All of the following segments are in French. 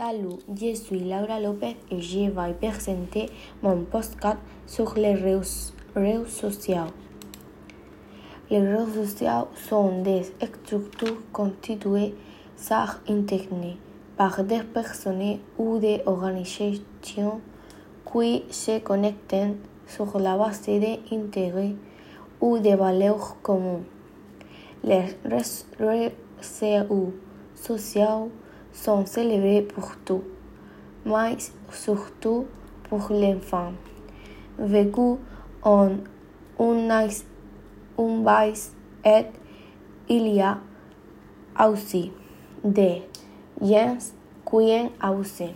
Salut, je suis Laura Lopez et je vais présenter mon podcast sur les réseaux, sociaux. Les réseaux sociaux sont des structures constituées Internet par des personnes ou des organisations qui se connectent sur la base d'intérêts ou de valeurs communes. Les réseaux sociaux sont célébrés pour tout, mais surtout pour l'enfant. Vécu en un, un país et il y a aussi des gens qui abusent.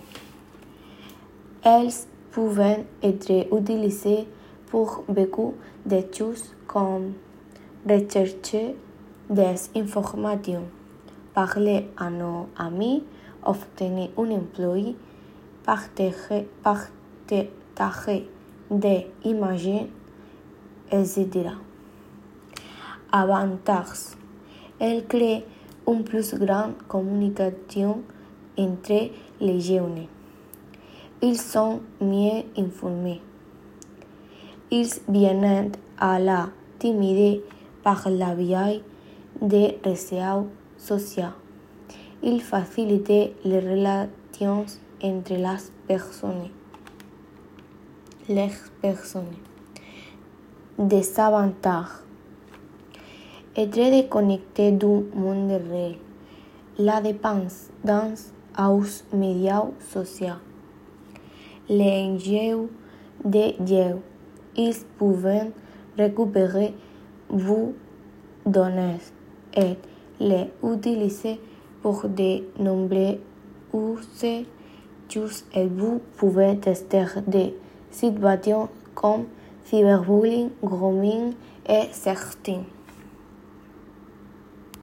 Elles peuvent être utilisées pour beaucoup de choses comme rechercher des informations, parler à nos amis, obtenir un emploi, partager, des images, etc. Avantages. Elle crée une plus grande communication entre les jeunes. Ils sont mieux informés. Ils viennent à la timidité par la via des réseaux sociaux. Ils facilitent les relations entre les personnes. Les personnes. Desavantages. Être déconnecté du monde réel. La dépendance aux médias sociaux. L'enjeu de jeu. Ils peuvent récupérer vos données et les utiliser pour de nombreux usos et vous pouvez tester des situations comme cyberbullying, grooming et certains.